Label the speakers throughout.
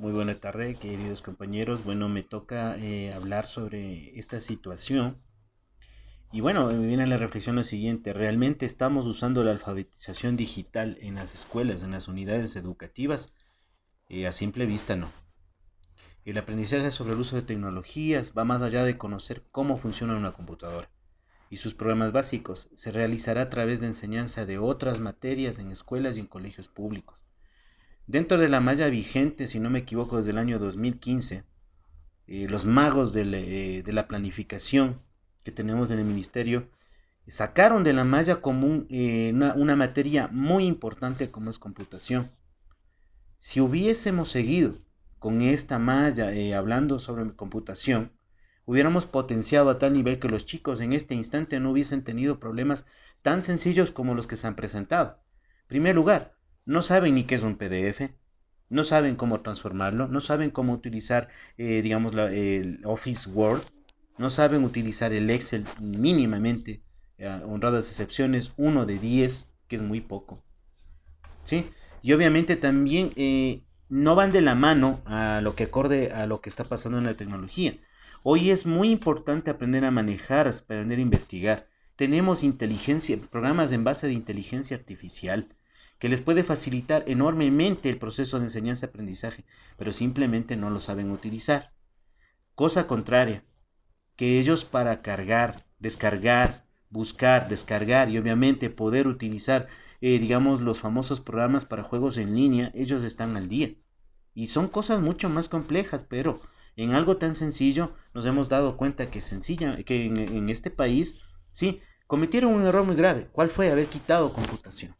Speaker 1: Muy buena tarde, queridos compañeros. Bueno, me toca eh, hablar sobre esta situación. Y bueno, me viene a la reflexión lo siguiente. ¿Realmente estamos usando la alfabetización digital en las escuelas, en las unidades educativas? Eh, a simple vista no. El aprendizaje sobre el uso de tecnologías va más allá de conocer cómo funciona una computadora y sus programas básicos. Se realizará a través de enseñanza de otras materias en escuelas y en colegios públicos. Dentro de la malla vigente, si no me equivoco, desde el año 2015, eh, los magos eh, de la, planificación que tenemos en el ministerio sacaron de la malla común eh, una, materia muy importante como es computación. Si hubiésemos seguido con esta malla eh, hablando sobre computación, hubiéramos potenciado a tal nivel que los chicos en este instante no hubiesen tenido problemas tan sencillos como los que se han presentado. En primer lugar, no saben ni qué es un PDF, no saben cómo transformarlo, no saben cómo utilizar, eh, digamos, el Office Word, no saben utilizar el Excel mínimamente, eh, honradas excepciones, uno de 10, que es muy poco. ¿Sí? Y obviamente también no van de la mano a lo que acorde a lo que está pasando en la tecnología. Hoy es muy importante aprender a manejar, aprender a investigar. Tenemos inteligencia, programas en base de inteligencia artificial que les puede facilitar enormemente el proceso de enseñanza-aprendizaje, pero simplemente no lo saben utilizar. Cosa contraria, que ellos para cargar, descargar, buscar, descargar y obviamente poder utilizar eh, digamos, los famosos programas para juegos en línea, ellos están al día. Y son cosas mucho más complejas, pero en algo tan sencillo nos hemos dado cuenta que sencilla, que en, este país, sí, cometieron un error muy grave. ¿Cuál fue? Haber quitado computación.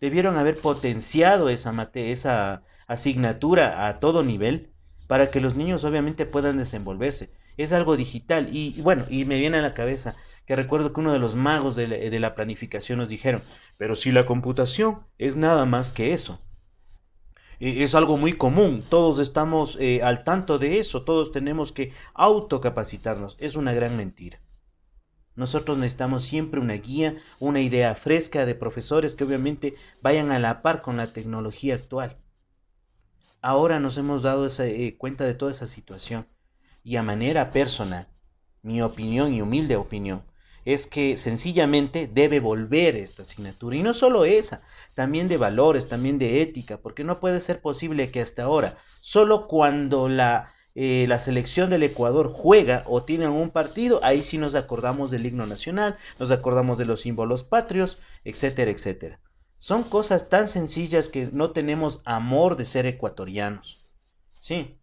Speaker 1: Debieron haber potenciado esa, esa asignatura a todo nivel para que los niños obviamente puedan desenvolverse. Es algo digital y, bueno, y me viene a la cabeza que recuerdo que uno de los magos de la, planificación nos dijeron, pero si la computación es nada más que eso. E, es algo muy común, todos estamos eh, al tanto de eso, todos tenemos que autocapacitarnos. Es una gran mentira. Nosotros necesitamos siempre una guía, una idea fresca de profesores que obviamente vayan a la par con la tecnología actual. Ahora nos hemos dado eh, cuenta de toda esa situación y a manera personal, mi opinión y humilde opinión, es que sencillamente debe volver esta asignatura. Y no solo esa, también de valores, también de ética, porque no puede ser posible que hasta ahora, solo cuando la, eh, la selección del Ecuador juega o tiene un partido, ahí sí nos acordamos del himno nacional, nos acordamos de los símbolos patrios, etcétera, etcétera. Son cosas tan sencillas que no tenemos amor de ser ecuatorianos. Sí,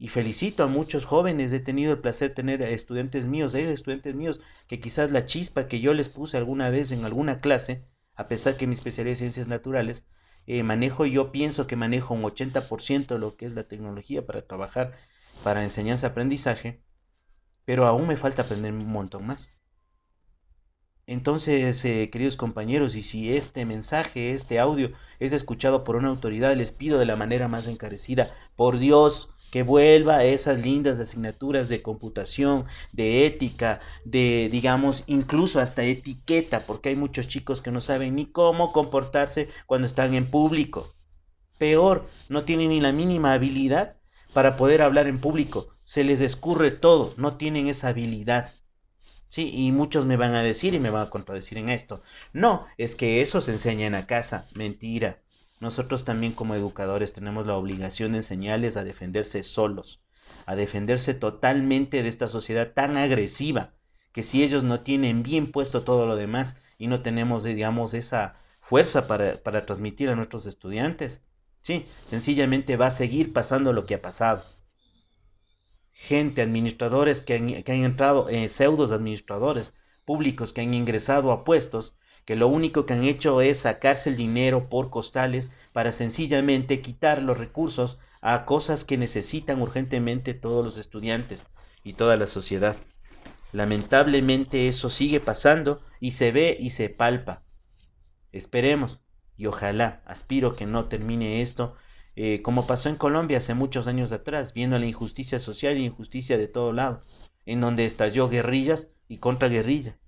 Speaker 1: y felicito a muchos jóvenes, he tenido el placer de tener estudiantes míos, hay estudiantes míos que quizás la chispa que yo les puse alguna vez en alguna clase, a pesar que mi especialidad es ciencias naturales, eh, manejo, yo pienso que manejo un 80% de lo que es la tecnología para trabajar para enseñanza-aprendizaje, pero aún me falta aprender un montón más. Entonces, eh, queridos compañeros, y si este mensaje, este audio es escuchado por una autoridad, les pido de la manera más encarecida, por Dios, que vuelva a esas lindas asignaturas de computación, de ética, de, digamos, incluso hasta etiqueta, porque hay muchos chicos que no saben ni cómo comportarse cuando están en público. Peor, no tienen ni la mínima habilidad para poder hablar en público. Se les escurre todo, no tienen esa habilidad. Sí, y muchos me van a decir y me van a contradecir en esto. No, es que eso se enseña en la casa. Mentira. Nosotros también como educadores tenemos la obligación de enseñarles a defenderse solos, a defenderse totalmente de esta sociedad tan agresiva, que si ellos no tienen bien puesto todo lo demás y no tenemos, digamos, esa fuerza para, transmitir a nuestros estudiantes, sí, sencillamente va a seguir pasando lo que ha pasado. Gente, administradores que han, que han entrado, eh, pseudos administradores públicos que han ingresado a puestos que lo único que han hecho es sacarse el dinero por costales para sencillamente quitar los recursos a cosas que necesitan urgentemente todos los estudiantes y toda la sociedad. Lamentablemente eso sigue pasando y se ve y se palpa. Esperemos y ojalá, aspiro que no termine esto eh, como pasó en Colombia hace muchos años atrás, viendo la injusticia social y injusticia de todo lado, en donde estalló guerrillas y contra guerrilla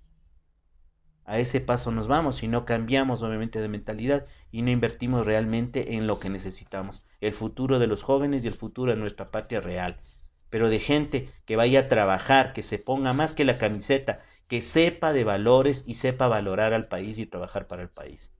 Speaker 1: a ese paso nos vamos si no cambiamos obviamente de mentalidad y no invertimos realmente en lo que necesitamos. el futuro de los jóvenes y el futuro de nuestra patria real. Pero de gente que vaya a trabajar, que se ponga más que la camiseta, que sepa de valores y sepa valorar al país y trabajar para el país.